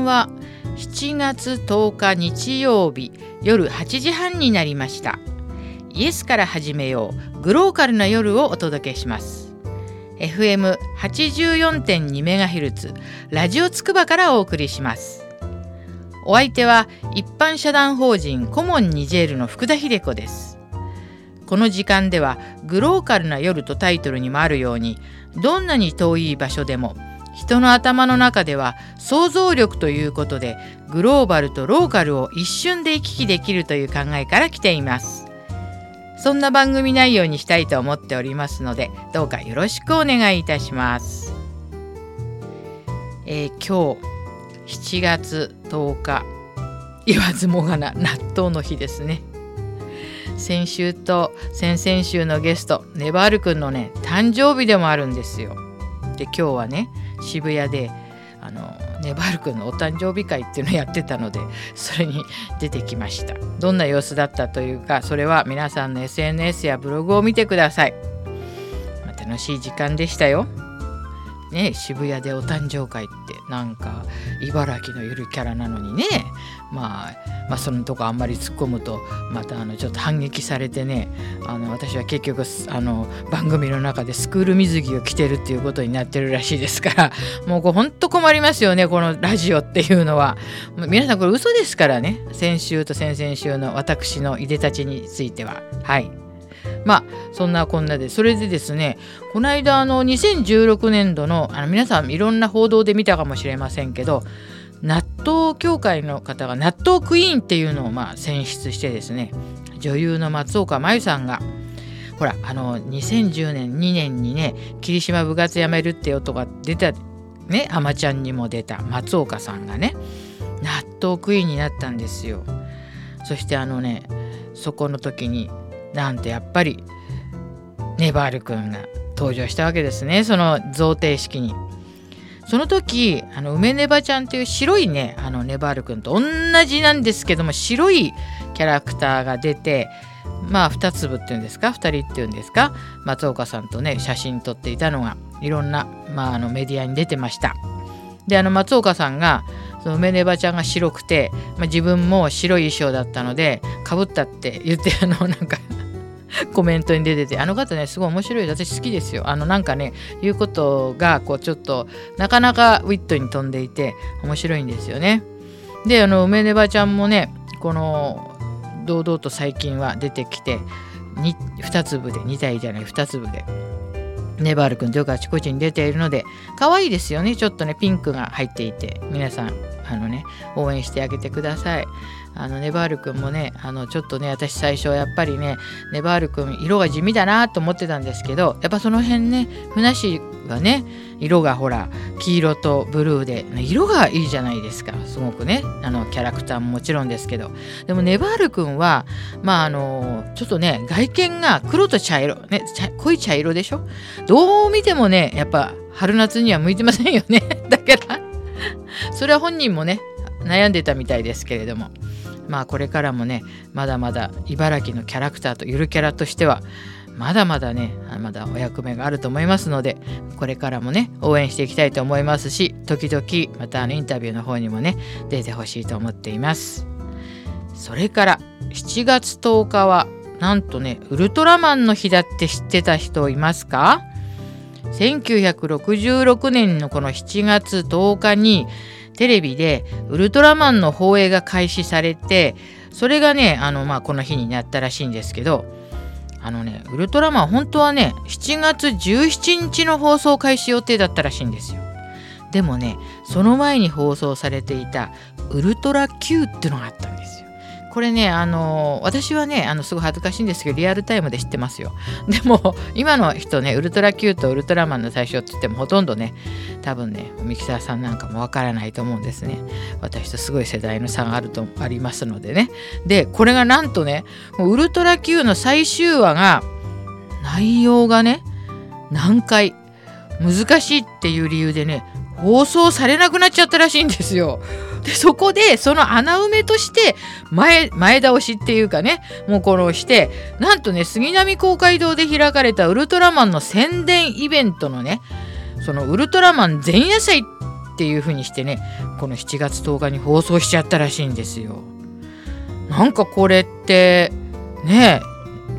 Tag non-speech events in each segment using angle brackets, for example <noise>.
間は7月10日日曜日夜8時半になりました。イエスから始めようグローカルな夜をお届けします。FM84.2MHz ラジオつくばからお送りします。お相手は一般社団法人コモンニジェールの福田秀子です。この時間ではグローカルな夜とタイトルにもあるようにどんなに遠い場所でも人の頭の中では想像力ということでグローバルとローカルを一瞬で行き来できるという考えから来ています。そんな番組内容にしたいと思っておりますのでどうかよろしくお願いいたします。えー、今日7月10日。言わずもがな納豆の日ですね。先週と先々週のゲストネバールくんのね誕生日でもあるんですよ。で今日はね渋谷であのネバール君のお誕生日会っていうのをやってたので <laughs> それに出てきました。どんな様子だったというかそれは皆さんの SNS やブログを見てください、ま、楽しい時間でしたよ。ね渋谷でお誕生会ってなんか茨城のゆるキャラなのにね、まあ、まあそのとこあんまり突っ込むとまたあのちょっと反撃されてね。あの私は結局あの番組の中でスクール水着を着てるっていうことになってるらしいですから。<laughs> もうこうほんと困りますよねこのラジオっていうのは。皆さんこれ嘘ですからね。先週と先々週の私のいでたちについては。はい。まあそんなこんなでそれでですねこの間あの2016年度のあの皆さんいろんな報道で見たかもしれませんけど納豆協会の方が納豆クイーンっていうのをまあ選出してですね女優の松岡真優さんがほらあの2010年2年にね霧島部活やめるって音が出たねアマちゃんにも出た松岡さんがね納豆クイーンになったんですよ。そしてあのねそこの時になんとやっぱりネバール君が登場したわけですねその贈呈式に。その時あの梅ネバちゃんっていう白いねあのネバール君と同じなんですけども白いキャラクターが出てまあ2粒っていうんですか？2人っていうんですか？松岡さんとね写真撮っていたのがいろんな、まあ、あのメディアに出てました。であの松岡さんがその梅ネバちゃんが白くて、まあ、自分も白い衣装だったのでかぶったって言ってあのなんか <laughs> コメントに出ててあの方ねすごい面白い。私好きですよ。あのなんかね言うことがこうちょっとなかなかウィットに飛んでいて面白いんですよね。であの梅ネバちゃんもねこの堂々と最近は出てきて 2, 2粒で2体じゃない2粒でネバール君とよくあちこちに出ているので可愛いですよね。ちょっとねピンクが入っていて皆さん。あのね応援してあげてください。あのネバール君もねあのちょっとね私最初やっぱりねネバール君色が地味だなと思ってたんですけどやっぱその辺ねふなっしーがね色がほら黄色とブルーで色がいいじゃないですか。すごくねあのキャラクターももちろんですけど。でもネバール君はまああのちょっとね外見が黒と茶色ね濃い茶色でしょ？どう見てもねやっぱ春夏には向いてませんよね。<laughs> だから <laughs> それは本人もね悩んでたみたいですけれども。まあこれからもねまだまだ茨城のキャラクターとゆるキャラとしてはまだまだねまだお役目があると思いますのでこれからもね応援していきたいと思いますし時々またあのインタビューの方にもね出てほしいと思っています。それから7月10日はなんとねウルトラマンの日だって知ってた人いますか？1966年のこの7月10日にテレビでウルトラマンの放映が開始されてそれがねあの、まあ、この日になったらしいんですけどあのねウルトラマン本当はね7月17日の放送開始予定だったらしいんですよ。でもねその前に放送されていたウルトラ Q っていうのがあったんですよ。これねあの私はねあのすごい恥ずかしいんですけどリアルタイムで知ってますよ。<laughs> でも今の人ねウルトラ Q とウルトラマンの最初って言ってもほとんどね多分ねミキサーさんなんかもわからないと思うんですね。私とすごい世代の差があるとありますのでね。でこれがなんとねウルトラ Q の最終話が内容がね難解難しいっていう理由でね放送されなくなっちゃったらしいんですよ。でそこでその穴埋めとして前前倒しっていうかねもうこのしてなんとね杉並公会堂で開かれたウルトラマンの宣伝イベントのねそのウルトラマン前夜祭っていう風にしてねこの7月10日に放送しちゃったらしいんですよ。なんかこれってね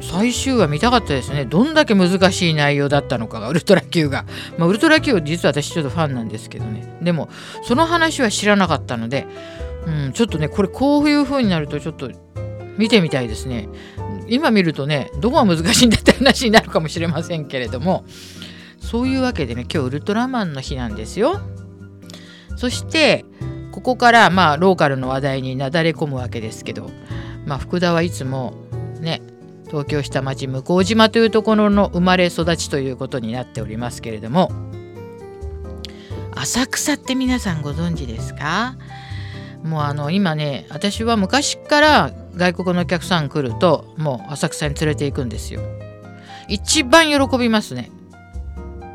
最終話見たかったですね。どんだけ難しい内容だったのかがウルトラ Q が、まあ、ウルトラ Q 実は私ちょっとファンなんですけどね。でもその話は知らなかったので、うん、ちょっとねこれこういう風になるとちょっと見てみたいですね。今見るとねどこが難しいんだって話になるかもしれませんけれども。そういうわけでね今日ウルトラマンの日なんですよ。そしてここからまあローカルの話題になだれ込むわけですけど、まあ、福田はいつもね東京下町向島というところの生まれ育ちということになっておりますけれども浅草って皆さんご存知ですか？もうあの今ね私は昔から外国のお客さん来るともう浅草に連れて行くんですよ。一番喜びますね。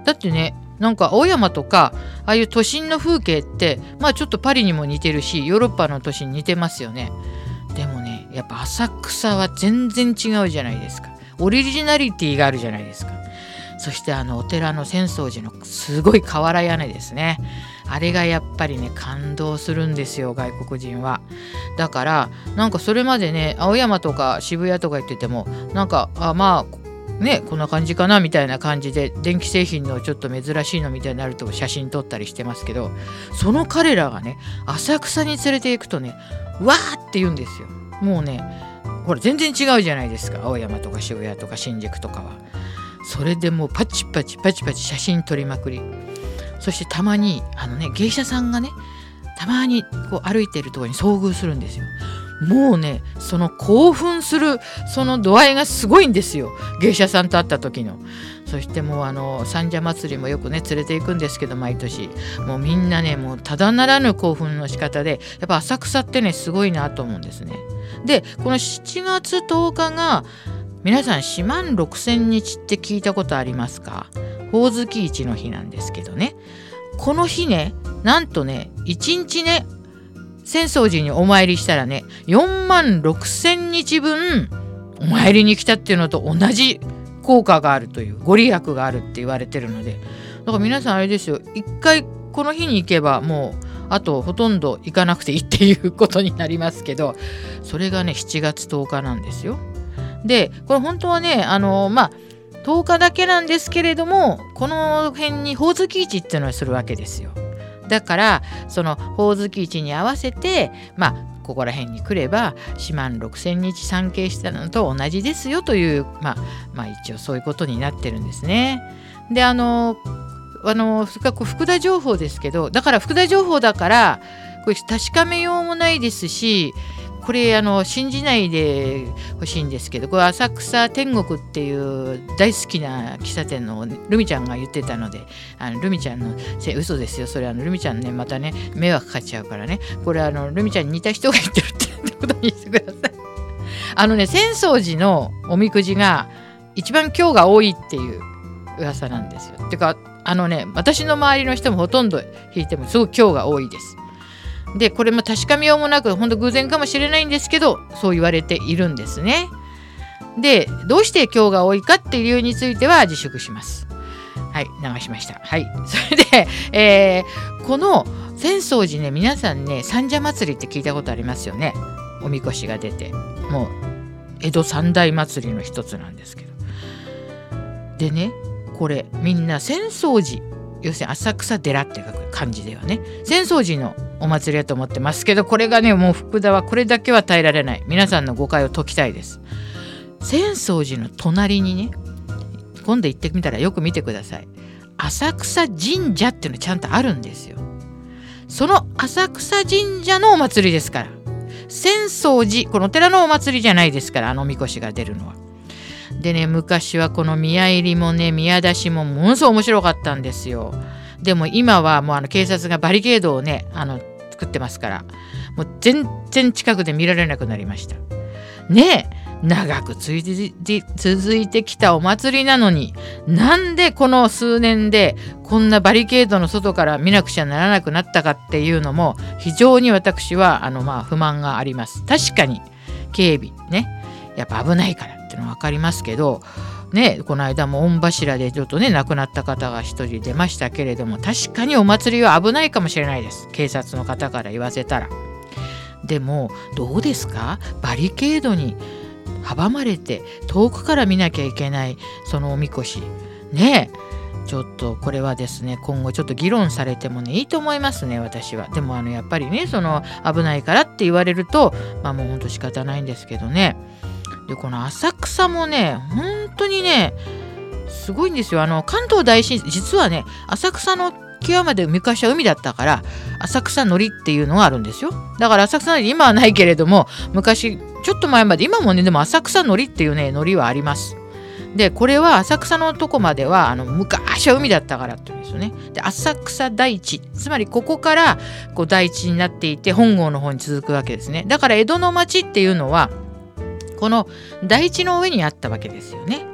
だってねなんか青山とかああいう都心の風景ってまあちょっとパリにも似てるしヨーロッパの都市に似てますよね。でもねやっぱ浅草は全然違うじゃないですか。オリジナリティがあるじゃないですか。そしてあのお寺の浅草寺のすごい瓦屋根ですね。あれがやっぱりね感動するんですよ外国人は。だからなんかそれまでね青山とか渋谷とか言っててもなんかあまあねこんな感じかなみたいな感じで電気製品のちょっと珍しいのみたいになると写真撮ったりしてますけどその彼らがね浅草に連れて行くとねわーって言うんですよ。もうねほら全然違うじゃないですか。青山とか渋谷とか新宿とかは。それでもうパチパチパチパチ写真撮りまくり。そしてたまにあのね芸者さんがねたまにこう歩いてるとこに遭遇するんですよ。もうねその興奮するその度合いがすごいんですよ芸者さんと会った時の。そしてもうあの三社祭りもよくね連れて行くんですけど毎年もうみんなねもうただならぬ興奮の仕方でやっぱ浅草ってねすごいなと思うんですね。でこの7月10日が皆さん4万6日って聞いたことありますか？ほおずき市の日なんですけどねこの日ねなんとね1日ね浅草寺にお参りしたらね4万6,000日分お参りに来たっていうのと同じ効果があるというご利益があるって言われてるのでだから皆さんあれですよ一回この日に行けばもうあとほとんど行かなくていいっていうことになりますけどそれがね7月10日なんですよ。でこれ本当はねあのまあ10日だけなんですけれどもこの辺にほおずき市っていうのをするわけですよ。だからそのほおずき市に合わせてまあここら辺に来れば四万六千日参詣したのと同じですよという、まあ、まあ一応そういうことになってるんですね。であのあの福田情報ですけどだから福田情報だからこれ確かめようもないですしこれあの信じないでほしいんですけどこれ浅草天国っていう大好きな喫茶店のルミちゃんが言ってたのであのルミちゃんのせ嘘ですよそれあのルミちゃんねまたね迷惑かかっちゃうからねこれあのルミちゃんに似た人が言ってるってことにしてください。あのね浅草寺のおみくじが一番今日が多いっていう噂なんですよ。てかあのね私の周りの人もほとんど引いてもすごく今日が多いです。でこれも確かめようもなく本当偶然かもしれないんですけどそう言われているんですね。でどうして今日が多いかっていう理由については自粛します。はい流しました。はい <laughs> それで、えー、この浅草寺ね皆さんね三社祭りって聞いたことありますよねおみこしが出てもう江戸三大祭りの一つなんですけどでねこれみんな浅草寺要するに浅草寺って書く漢字ではね浅草寺のお祭りだと思ってますけどこれがねもう福田はこれだけは耐えられない。皆さんの誤解を解きたいです。浅草寺の隣にね今度行ってみたらよく見てください。浅草神社っていうのちゃんとあるんですよ。その浅草神社のお祭りですから。浅草寺このお寺のお祭りじゃないですからあのみこしが出るのは。でね昔はこの宮入りもね宮出しもものすごい面白かったんですよ。でも今はもうあの警察がバリケードをねあの作ってますからもう全然近くで見られなくなりました。ねえ長く続いてきたお祭りなのになんでこの数年でこんなバリケードの外から見なくちゃならなくなったかっていうのも非常に私はあのまあ不満があります。確かに警備ねやっぱ危ないからっていうの分かりますけどねこの間も御柱でちょっとね亡くなった方が一人出ましたけれども確かにお祭りは危ないかもしれないです。警察の方から言わせたら。でもどうですか？バリケードに阻まれて遠くから見なきゃいけないそのおみこし。ねえちょっとこれはですね今後ちょっと議論されてもねいいと思いますね私は。でもあのやっぱりねその危ないからって言われるとまあもうほんと仕方ないんですけどね。でこの浅草もね本当にねすごいんですよあの関東大震災実はね浅草の際まで昔は海だったから浅草のりっていうのがあるんですよだから浅草のり今はないけれども昔ちょっと前まで今もねでも浅草のりっていうねのりはありますでこれは浅草のとこまではあの昔は海だったからって言うんですよね。で浅草大地つまりここからこう大地になっていて本郷の方に続くわけですね。だから江戸の町っていうのはこの大地の上にあったわけですよね。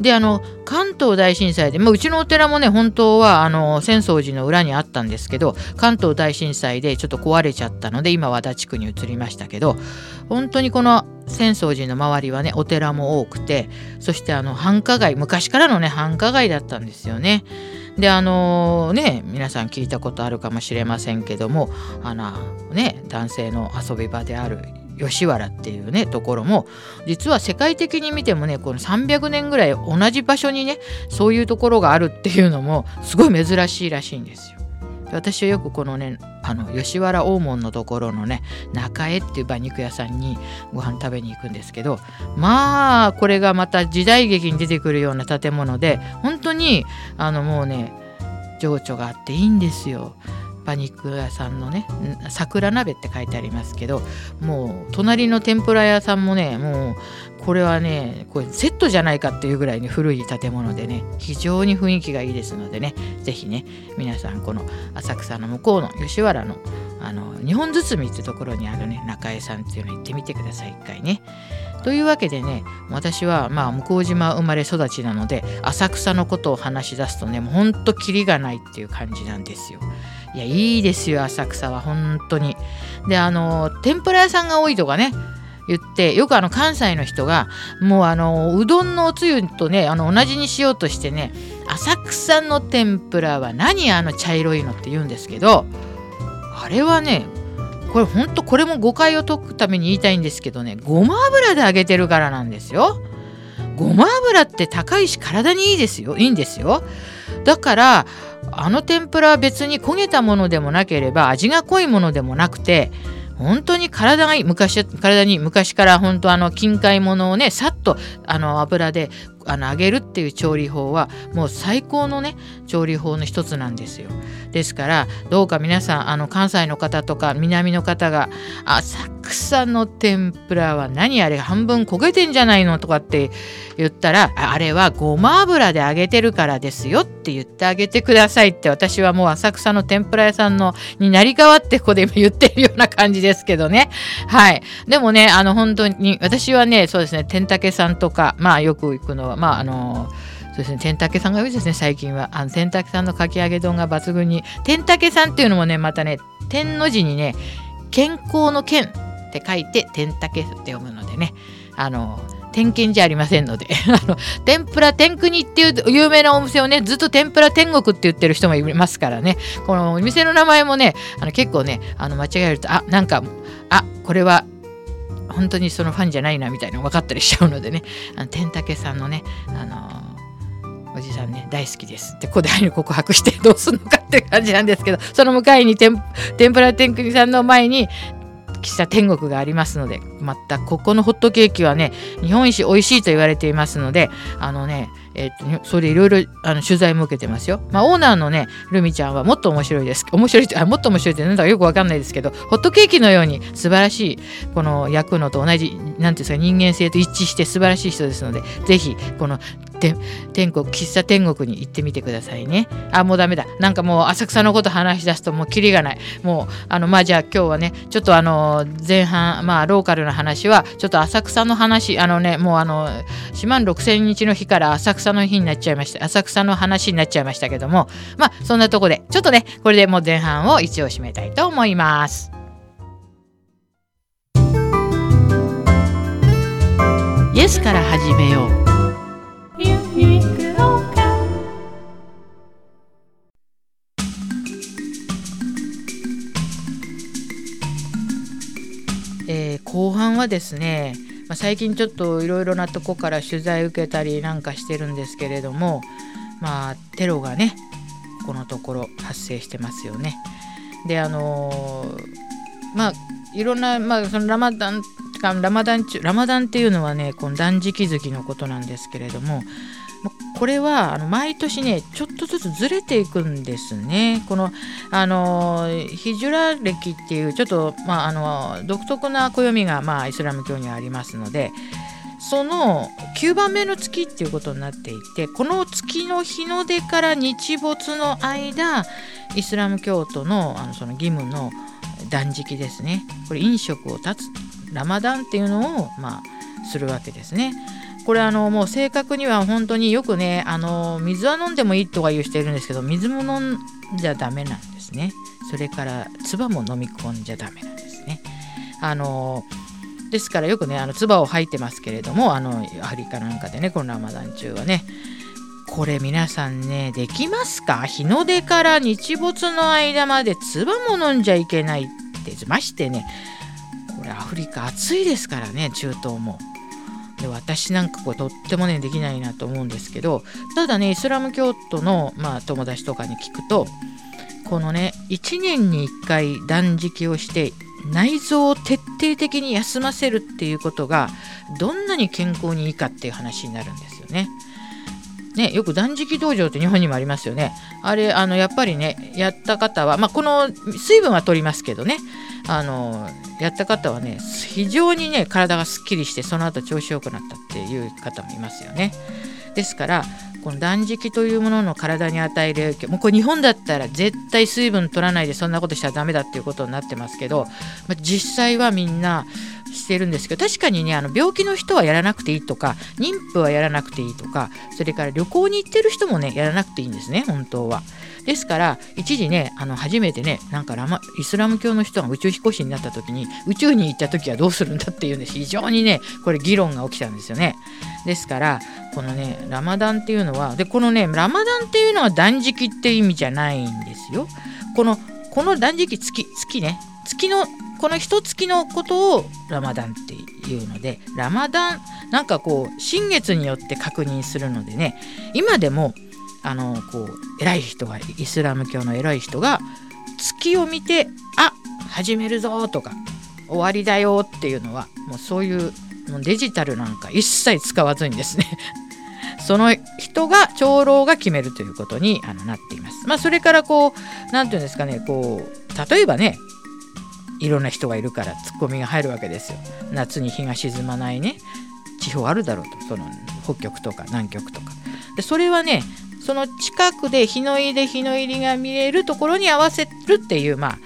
であの関東大震災で、まあ、うちのお寺もね本当はあの浅草寺の裏にあったんですけど関東大震災でちょっと壊れちゃったので今和田地区に移りましたけど本当にこの浅草寺の周りはねお寺も多くてそしてあの繁華街昔からのね繁華街だったんですよね。であのー、ね皆さん聞いたことあるかもしれませんけどもあのね男性の遊び場である吉原っていうねところも実は世界的に見てもねこの300年ぐらい同じ場所にねそういうところがあるっていうのもすごい珍しいらしいんですよ。私はよくこのねあの吉原大門のところのね中江っていう馬肉屋さんにご飯食べに行くんですけどまあこれがまた時代劇に出てくるような建物で本当にあのもうね情緒があっていいんですよ。馬肉屋さんのね桜鍋って書いてありますけどもう隣の天ぷら屋さんもねもうこれはねこれセットじゃないかっていうぐらいに古い建物でね非常に雰囲気がいいですのでね是非ね皆さんこの浅草の向こうの吉原のあの日本包みってところにあるね中江さんっていうの行ってみてください一回ね。というわけでね私はまあ向島生まれ育ちなので浅草のことを話し出すとねもうほんとキリがないっていう感じなんですよ。いやいいですよ浅草は本当に。であの天ぷら屋さんが多いとかね言ってよくあの関西の人がもうあのうどんのおつゆとねあの同じにしようとしてね浅草の天ぷらは何あの茶色いのって言うんですけどあれはねこれほんとこれも誤解を解くために言いたいんですけどねごま油で揚げてるからなんですよ。ごま油って高いし体にいいですよいいんですよ。だからあの天ぷらは別に焦げたものでもなければ味が濃いものでもなくて本当に体が昔体に昔から本当あの近海ものをねさっとあの油であの揚げるっていう調理法はもう最高のね調理法の一つなんですよ。ですからどうか皆さんあの関西の方とか南の方が「浅草の天ぷらは何あれ半分焦げてんじゃないの?」とかって言ったら「あれはごま油で揚げてるからですよ」って言ってあげてくださいって私はもう浅草の天ぷら屋さんのになり代わってここで今言ってるような感じですけどね。はい。でもねあの本当に私はねそうですね天武さんとかまあよく行くのはまああのそうですね天武さんが多いですね最近は。あの天武さんのかき揚げ丼が抜群に。天武さんっていうのもねまたね天の字にね健康の健って書いて天武って読むのでね。あの天権じゃありませんので。<laughs> あの天ぷら天国っていう有名なお店をねずっと天ぷら天国って言ってる人もいますからね。このお店の名前もねあの結構ねあの間違えるとあなんかあこれは本当にそのファンじゃないなみたいなの分かったりしちゃうのでね。あの天武さんのねあのおじさんね大好きですってここで告白してどうすんのかって感じなんですけどその向かいに天ぷら天国さんの前に喫茶天国がありますのでまたここのホットケーキはね日本一美味しいと言われていますのであのねえー、とそれいろいろあの取材も受けてますよ。まあ、オーナーのねルミちゃんはもっと面白いです。面白いあもっと面白いってなんだかよくわかんないですけどホットケーキのように素晴らしいこの焼くのと同じ何ていうんですか人間性と一致して素晴らしい人ですのでぜひこの天国喫茶天国に行ってみてくださいね。あもうダメだ。なんかもう浅草のこと話し出すともうキリがない。もうあのまあじゃあ今日はねちょっとあの前半まあローカルな話はちょっと浅草の話あのねもうあの4万6,000日の日から浅草の日になっちゃいました。浅草の話になっちゃいましたけども。まあそんなとこでちょっとねこれでもう前半を一応締めたいと思います。イエスから始めよう。えー後半はですね、まあ、最近ちょっといろいろなとこから取材受けたりなんかしてるんですけれどもまあテロがねこのところ発生してますよね。であのーまあいろんな、まあ、そのラマダンかラマダン中ラマダンっていうのはねこの断食月のことなんですけれどもこれはあの毎年ねちょっとずつずれていくんですね。このあのヒジュラ歴っていうちょっと、まあ、あの独特な暦が、まあ、イスラム教にはありますのでその9番目の月っていうことになっていてこの月の日の出から日没の間イスラム教徒のあのその義務の断食ですねこれ飲食を断つラマダンっていうのを、まあ、するわけですね。これあのもう正確には本当によくねあの水は飲んでもいいとか言う人いるんですけど水も飲んじゃダメなんですね。それから唾も飲み込んじゃダメなんですね。あのですからよくねあの唾を吐いてますけれどもあのアフリカなんかでねこのラマダン中はね。これ皆さんねできますか？日の出から日没の間まで唾も飲んじゃいけないってましてねこれアフリカ暑いですからね中東も。で私なんかこれとってもねできないなと思うんですけどただねイスラム教徒の、まあ、友達とかに聞くとこのね1年に1回断食をして内臓を徹底的に休ませるっていうことがどんなに健康にいいかっていう話になるんですよね。ね、よく断食道場って日本にもありますよね。あれあのやっぱりねやった方は、まあ、この水分は取りますけどねあのやった方はね非常にね体がすっきりしてその後調子よくなったっていう方もいますよね。ですからこの断食というものの体に与える影響もうこれ日本だったら絶対水分取らないでそんなことしたらダメだっていうことになってますけど、まあ実際はみんなしてるんですけど確かにねあの病気の人はやらなくていいとか妊婦はやらなくていいとかそれから旅行に行ってる人もねやらなくていいんですね本当は。ですから一時ねあの初めてねなんかラマイスラム教の人が宇宙飛行士になった時に宇宙に行った時はどうするんだっていうんです非常にねこれ議論が起きたんですよね。ですからこのねラマダンっていうのはでこのねラマダンっていうのは断食って意味じゃないんですよ。このこの断食月月ね月のこの一月のことをラマダンっていうのでラマダンなんかこう新月によって確認するのでね今でもあのこう偉い人がイスラム教の偉い人が月を見てあ始めるぞとか終わりだよっていうのはもうそういうもうデジタルなんか一切使わずにですね <laughs> その人が長老が決めるということにあのなっています。まあそれからこう何て言うんですかねこう例えばねいろんな人がいるからツッコミが入るわけですよ。夏に日が沈まないね地方あるだろうとその北極とか南極とか。でそれはねその近くで日の入りで日の入りが見れるところに合わせるっていうまあ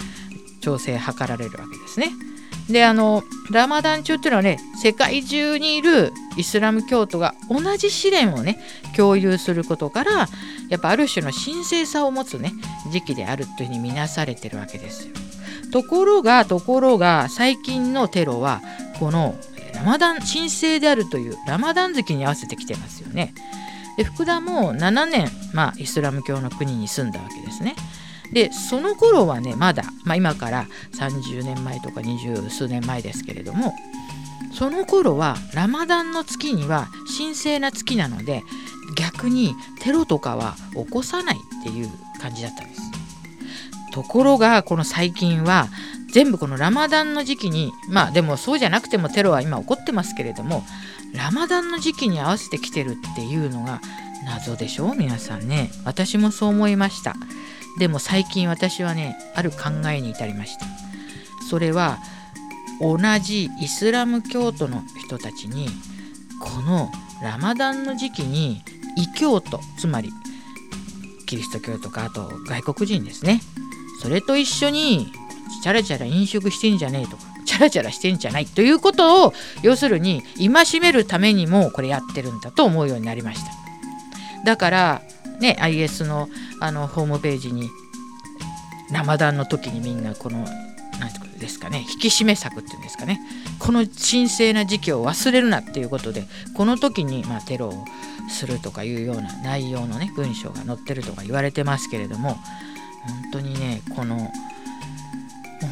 調整図られるわけですね。であのラマダン中っていうのはね世界中にいるイスラム教徒が同じ試練をね共有することからやっぱある種の神聖さを持つね時期であるというふうに見なされてるわけですよ。ところがところが最近のテロはこのラマダン神聖であるというラマダン月に合わせてきてますよね。で福田も7年、まあ、イスラム教の国に住んだわけですね。でその頃はねまだ、まあ、今から30年前とか二十数年前ですけれどもその頃はラマダンの月には神聖な月なので逆にテロとかは起こさないっていう感じだったんです。ところがこの最近は全部このラマダンの時期にまあでもそうじゃなくてもテロは今起こってますけれどもラマダンの時期に合わせてきてるっていうのが謎でしょ？う皆さんね。私もそう思いました。でも最近私はねある考えに至りました。それは同じイスラム教徒の人たちにこのラマダンの時期に異教徒つまりキリスト教とかあと外国人ですね。それと一緒にチャラチャラ飲食してんじゃねえとかチャラチャラしてんじゃないということを要するに戒めるためにもこれやってるんだと思うようになりました。だからね IS のあのホームページにラマダンの時にみんなこの何てうですかね引き締め策っていうんですかねこの神聖な時期を忘れるなっていうことでこの時に、まあ、テロをするとかいうような内容のね文章が載ってるとか言われてますけれども本当にねこの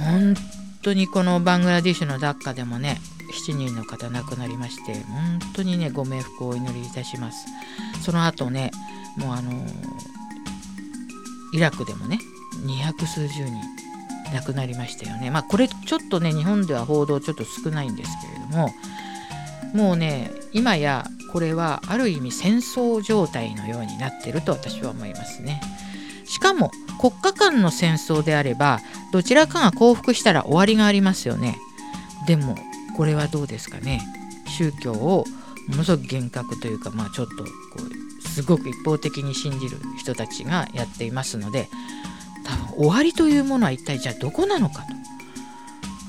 本当にこのバングラディッシュのダッカでもね7人の方亡くなりまして本当にねご冥福をお祈りいたします。その後ねもうあのイラクでもね200数十人亡くなりましたよね。まあこれちょっとね日本では報道ちょっと少ないんですけれどももうね今やこれはある意味戦争状態のようになってると私は思いますね。しかも国家間の戦争であればどちらかが降伏したら終わりがありますよね。でもこれはどうですかね。宗教をものすごく厳格というかまあちょっとこうすごく一方的に信じる人たちがやっていますので多分終わりというものは一体じゃあどこなのかと。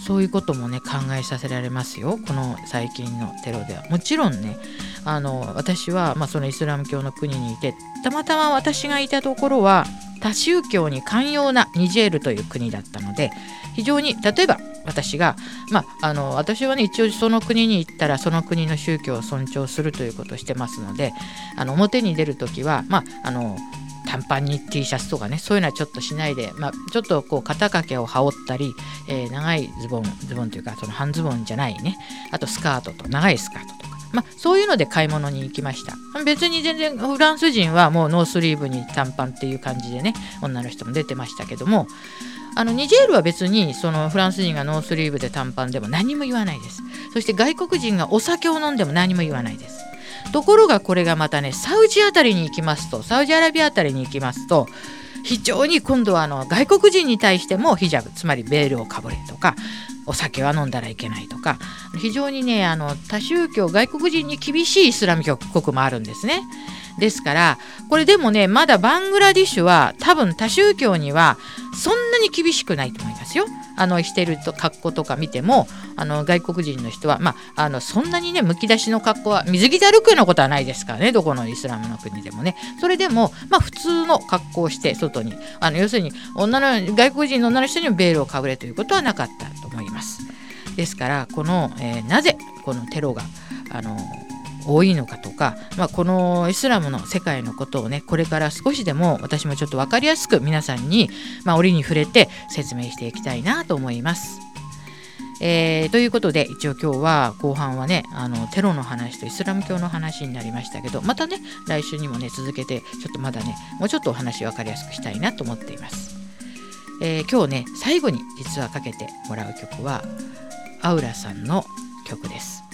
そういうこともね考えさせられますよ。この最近のテロでは。もちろんねあの私は、まあ、そのイスラム教の国にいてたまたま私がいたところは多宗教に寛容なニジェールという国だったので非常に例えば私が、まあ、あの私はね一応その国に行ったらその国の宗教を尊重するということをしてますのであの表に出る時は、まあ、あの短パンに T シャツとかねそういうのはちょっとしないで、まあ、ちょっとこう肩掛けを羽織ったり、えー、長いズボンズボンというかその半ズボンじゃないね。あとスカートと長いスカートとか。まあ、そういうので買い物に行きました。別に全然フランス人はもうノースリーブに短パンっていう感じでね女の人も出てましたけども。あのニジェールは別にそのフランス人がノースリーブで短パンでも何も言わないです。そして外国人がお酒を飲んでも何も言わないです。ところがこれがまたねサウジあたりに行きますとサウジアラビアあたりに行きますと非常に今度はあの外国人に対してもヒジャブつまりベールをかぶれとかお酒は飲んだらいけないとか非常にねあの多宗教外国人に厳しいイスラム教国もあるんですね。ですからこれでもねまだバングラディッシュは多分多宗教にはそんなに厳しくないと思いますよ。あのしてると格好とか見てもあの外国人の人は、まあ、あのそんなにねむき出しの格好は水着で歩くようなことはないですからねどこのイスラムの国でもねそれでも、まあ、普通の格好をして外にあの要するに女の外国人の女の人にもベールをかぶれということはなかったと思います。ですからこの、えー、なぜこのテロがあの多いのかとか、まあ、このイスラムの世界のことをねこれから少しでも私もちょっと分かりやすく皆さんに、まあ、折に触れて説明していきたいなと思います。えー、ということで一応今日は後半はねあのテロの話とイスラム教の話になりましたけどまたね来週にもね続けてちょっとまだねもうちょっとお話分かりやすくしたいなと思っています。えー、今日ね最後に実はかけてもらう曲はアウラさんの曲です。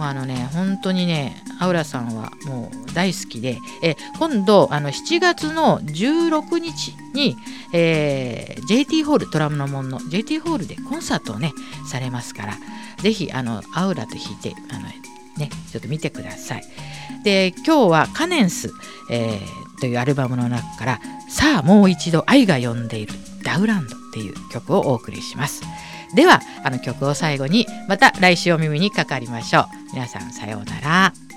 まあ、あのね本当にねアウラさんはもう大好きでえ今度あの7月の16日に、えー、JT ホールトラムの門の JT ホールでコンサートをねされますからぜひあのアウラと弾いてあのねちょっと見てください。で今日はカネンス、えー、というアルバムの中からさあもう一度愛が呼んでいるダウランドっていう曲をお送りします。ではあの曲を最後にまた来週お耳にかかりましょう。皆さんさようなら「